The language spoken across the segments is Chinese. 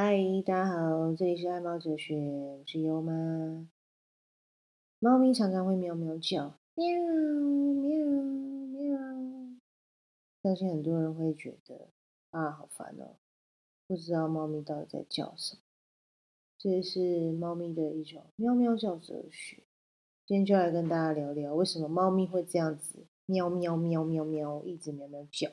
嗨，大家好，这里是爱猫哲学，我是优妈。猫咪常常会喵喵叫，喵喵喵。相信很多人会觉得啊，好烦哦，不知道猫咪到底在叫什么。这是猫咪的一种喵喵叫哲学。今天就来跟大家聊聊，为什么猫咪会这样子喵喵喵喵喵一直喵喵叫？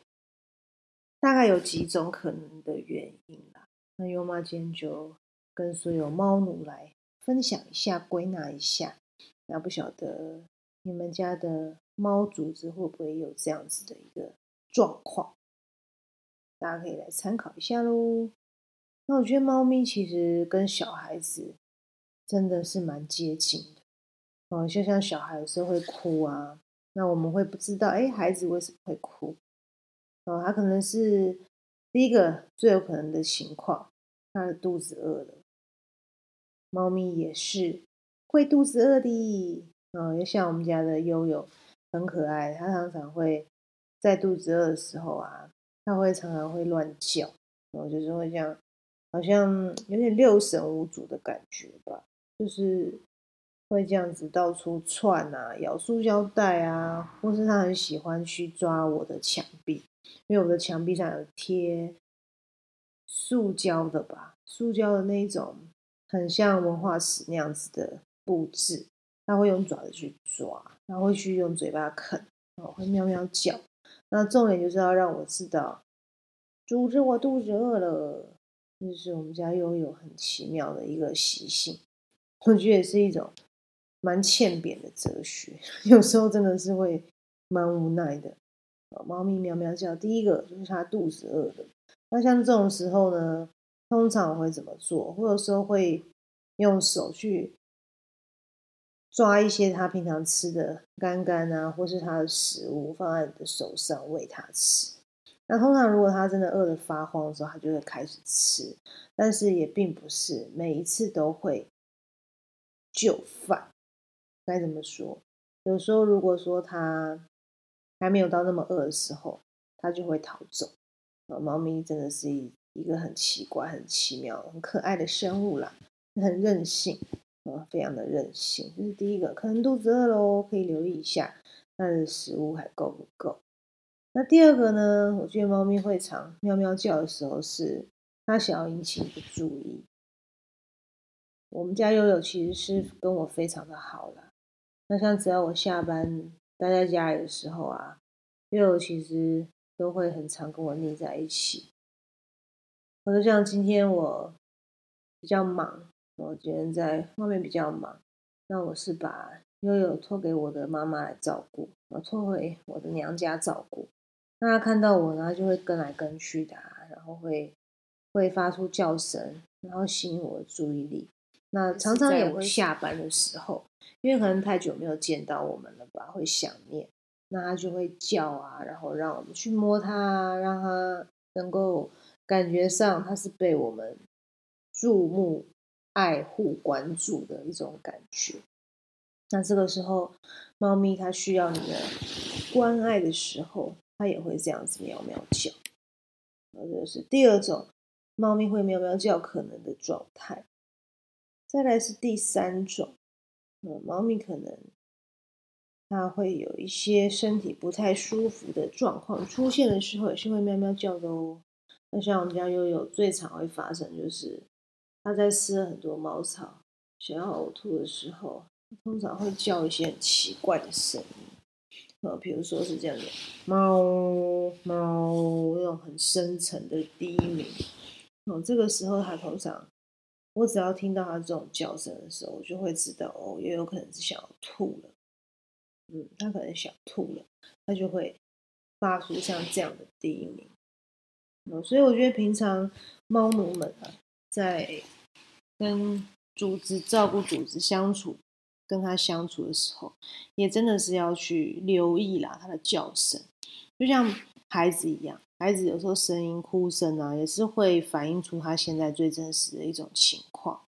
大概有几种可能的原因啦。那优妈今天就跟所有猫奴来分享一下、归纳一下。那不晓得你们家的猫主子会不会有这样子的一个状况？大家可以来参考一下喽。那我觉得猫咪其实跟小孩子真的是蛮接近的哦，就像小孩有时候会哭啊，那我们会不知道，哎，孩子为什么会哭？哦，他可能是。第一个最有可能的情况，它的肚子饿了。猫咪也是会肚子饿的，嗯，就像我们家的悠悠，很可爱。它常常会在肚子饿的时候啊，它会常常会乱叫，然后就是会这样，好像有点六神无主的感觉吧，就是会这样子到处窜啊，咬塑胶袋啊，或是它很喜欢去抓我的墙壁。因为我的墙壁上有贴塑胶的吧，塑胶的那一种，很像文化石那样子的布置，它会用爪子去抓，然后会去用嘴巴啃，哦，会喵喵叫。那重点就是要让我知道，主子我肚子饿了，这是我们家拥有很奇妙的一个习性，我觉得也是一种蛮欠扁的哲学，有时候真的是会蛮无奈的。猫咪喵喵叫，第一个就是它肚子饿了。那像这种时候呢，通常我会怎么做？或者说会用手去抓一些它平常吃的干干啊，或是它的食物，放在你的手上喂它吃。那通常如果它真的饿得发慌的时候，它就会开始吃。但是也并不是每一次都会就范。该怎么说？有时候如果说它还没有到那么饿的时候，它就会逃走。啊，猫咪真的是一一个很奇怪、很奇妙、很可爱的生物啦，很任性啊，非常的任性。这是第一个，可能肚子饿喽，可以留意一下它的食物还够不够。那第二个呢？我觉得猫咪会常喵喵叫的时候，是它想要引起你的注意。我们家悠悠其实是跟我非常的好了。那像只要我下班。待在家里的时候啊，又其实都会很常跟我腻在一起。或者像今天我比较忙，我今天在外面比较忙，那我是把悠悠托给我的妈妈来照顾，我托回我的娘家照顾。那他看到我呢，就会跟来跟去的，然后会会发出叫声，然后吸引我的注意力。那常常也会下班的时候。因为可能太久没有见到我们了吧，会想念，那它就会叫啊，然后让我们去摸它，让它能够感觉上它是被我们注目、爱护、关注的一种感觉。那这个时候，猫咪它需要你的关爱的时候，它也会这样子喵喵叫。那这是第二种猫咪会喵喵叫可能的状态。再来是第三种。嗯猫咪可能它会有一些身体不太舒服的状况出现的时候，也是会喵喵叫的哦。那像我们家悠悠最常会发生，就是它在吃很多猫草，想要呕吐的时候，通常会叫一些很奇怪的声音，呃，比如说是这样的猫猫那种很深沉的低鸣。哦，这个时候它通常。我只要听到它这种叫声的时候，我就会知道哦，也有可能是想要吐了。嗯，它可能想吐了，它就会发出像这样的低鸣。哦，所以我觉得平常猫奴们啊，在跟主子照顾主子相处，跟它相处的时候，也真的是要去留意啦，它的叫声，就像孩子一样。孩子有时候声音哭声啊，也是会反映出他现在最真实的一种情况。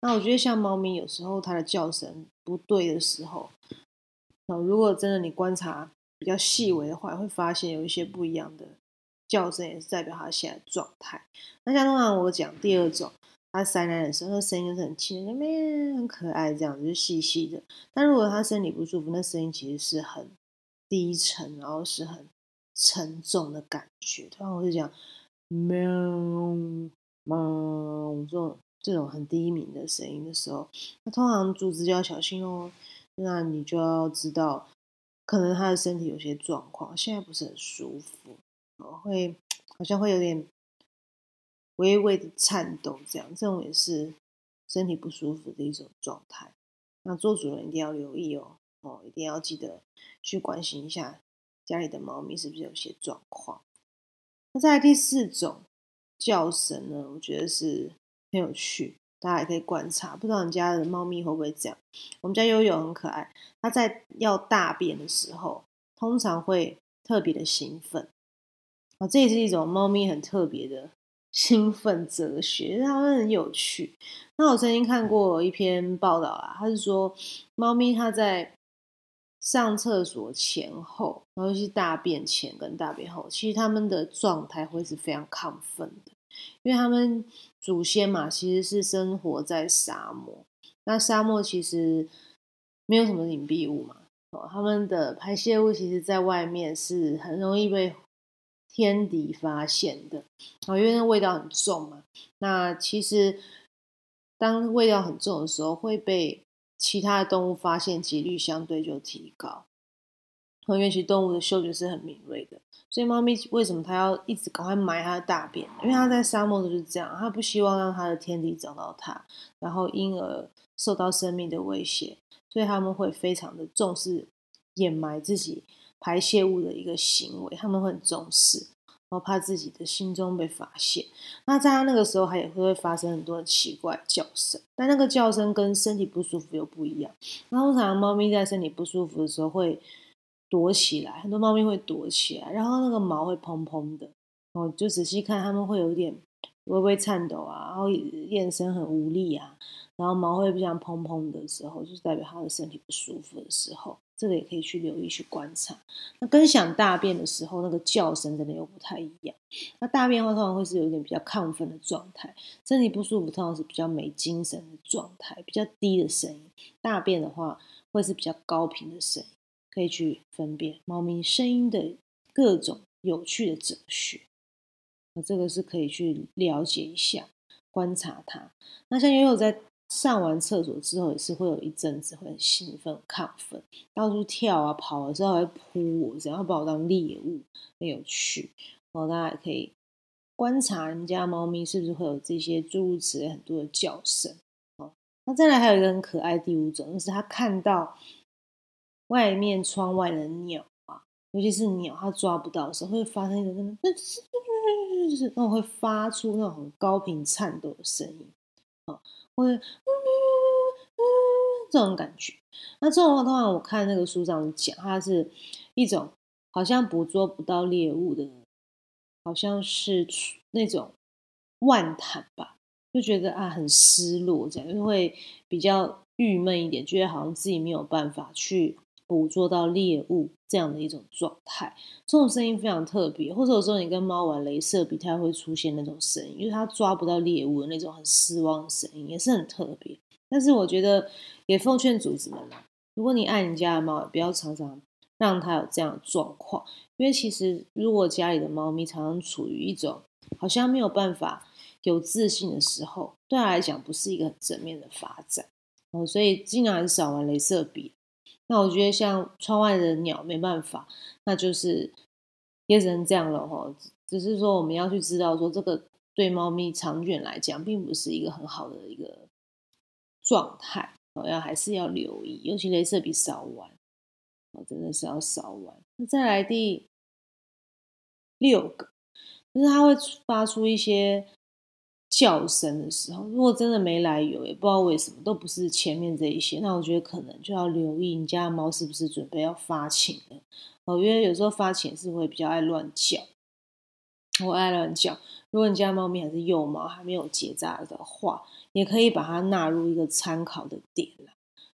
那我觉得像猫咪有时候它的叫声不对的时候，如果真的你观察比较细微的话，会发现有一些不一样的叫声也是代表它现在的状态。那像通常我讲第二种，它塞奶的时候，那声音就是很轻，那边很可爱，这样子就细细的。但如果它身体不舒服，那声音其实是很低沉，然后是很沉重的感觉。通常我就讲喵猫这种这种很低鸣的声音的时候，那通常主子就要小心哦。那你就要知道，可能他的身体有些状况，现在不是很舒服，会好像会有点微微的颤抖，这样这种也是身体不舒服的一种状态。那做主人一定要留意哦，哦，一定要记得去关心一下家里的猫咪是不是有些状况。那在第四种叫声呢，我觉得是很有趣。大家也可以观察，不知道你家的猫咪会不会这样？我们家悠悠很可爱，它在要大便的时候，通常会特别的兴奋。哦，这也是一种猫咪很特别的 兴奋哲学，它们很有趣。那我曾经看过一篇报道啦，它是说猫咪它在上厕所前后，尤其是大便前跟大便后，其实它们的状态会是非常亢奋的。因为他们祖先嘛，其实是生活在沙漠。那沙漠其实没有什么隐蔽物嘛，哦，他们的排泄物其实在外面是很容易被天敌发现的。哦，因为那味道很重嘛。那其实当味道很重的时候，会被其他的动物发现几率相对就提高。因为其实动物的嗅觉是很敏锐的。所以猫咪为什么它要一直赶快埋它的大便？因为它在沙漠就是这样，它不希望让它的天敌找到它，然后因而受到生命的威胁，所以他们会非常的重视掩埋自己排泄物的一个行为，他们会很重视，然后怕自己的心中被发现。那在它那个时候，它也会发生很多奇怪叫声，但那个叫声跟身体不舒服又不一样。那通常猫咪在身体不舒服的时候会。躲起来，很多猫咪会躲起来，然后那个毛会蓬蓬的，哦，就仔细看，它们会有点微微颤抖啊，然后眼神很无力啊，然后毛会比较蓬蓬的时候，就是代表它的身体不舒服的时候，这个也可以去留意去观察。那跟想大便的时候，那个叫声真的又不太一样。那大便的话，通常会是有点比较亢奋的状态，身体不舒服通常是比较没精神的状态，比较低的声音。大便的话，会是比较高频的声音。可以去分辨猫咪声音的各种有趣的哲学，那这个是可以去了解一下、观察它。那像悠悠在上完厕所之后，也是会有一阵子会很兴奋、亢奋，到处跳啊、跑的时候还扑我，想要把我当猎物，很有趣。然后大家也可以观察人家猫咪是不是会有这些诸如此类很多的叫声。那再来还有一个很可爱第五种，就是它看到。外面窗外的鸟啊，尤其是鸟，它抓不到的时候，会发生一种那种就是那种会发出那种很高频颤抖的声音啊，或者这种感觉。那这种的话，通常我看那个书上讲，它是一种好像捕捉不到猎物的，好像是那种万叹吧，就觉得啊很失落，这样就会比较郁闷一点，觉得好像自己没有办法去。捕捉到猎物这样的一种状态，这种声音非常特别。或者有时候你跟猫玩镭射笔，它会出现那种声音，因为它抓不到猎物的那种很失望的声音，也是很特别。但是我觉得也奉劝主子们啦，如果你爱你家的猫，不要常常让它有这样的状况，因为其实如果家里的猫咪常常处于一种好像没有办法有自信的时候，对它来讲不是一个很正面的发展哦。所以尽量还是少玩镭射笔。那我觉得像窗外的鸟没办法，那就是也只能这样了哈。只是说我们要去知道说这个对猫咪长远来讲，并不是一个很好的一个状态，要还是要留意，尤其镭射笔少玩，哦，真的是要少玩。那再来第六个，就是它会发出一些。叫声的时候，如果真的没来由，也不知道为什么，都不是前面这一些，那我觉得可能就要留意你家的猫是不是准备要发情了哦，因为有时候发情是会比较爱乱叫，我爱乱叫。如果你家猫咪还是幼猫，还没有结扎的话，也可以把它纳入一个参考的点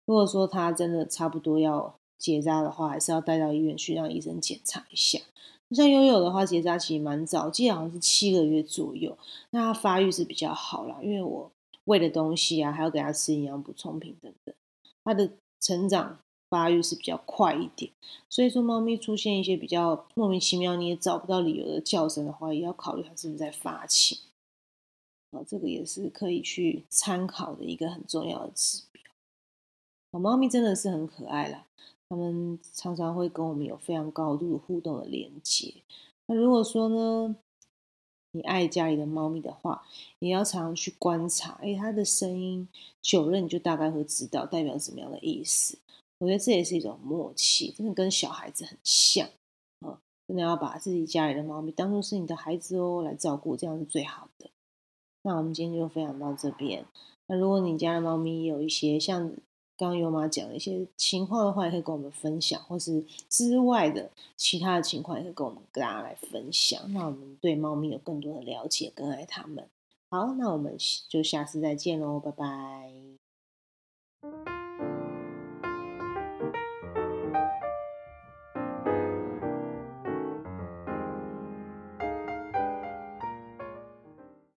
如果说它真的差不多要结扎的话，还是要带到医院去让医生检查一下。像悠悠的话，结扎其实蛮早，记得好像是七个月左右。那它发育是比较好啦，因为我喂的东西啊，还要给它吃营养补充品等等，它的成长发育是比较快一点。所以说，猫咪出现一些比较莫名其妙你也找不到理由的叫声的话，也要考虑它是不是在发情。啊，这个也是可以去参考的一个很重要的指标。猫咪真的是很可爱啦。他们常常会跟我们有非常高度的互动的连接。那如果说呢，你爱家里的猫咪的话，也要常常去观察，哎，它的声音久了，你就大概会知道代表怎么样的意思。我觉得这也是一种默契，真的跟小孩子很像啊！真的要把自己家里的猫咪当做是你的孩子哦，来照顾，这样是最好的。那我们今天就分享到这边。那如果你家的猫咪有一些像……刚尤妈讲的一些情况的话，也可以跟我们分享，或是之外的其他的情况，也可以跟我们跟大家来分享。那我们对猫咪有更多的了解，更爱他们。好，那我们就下次再见喽，拜拜。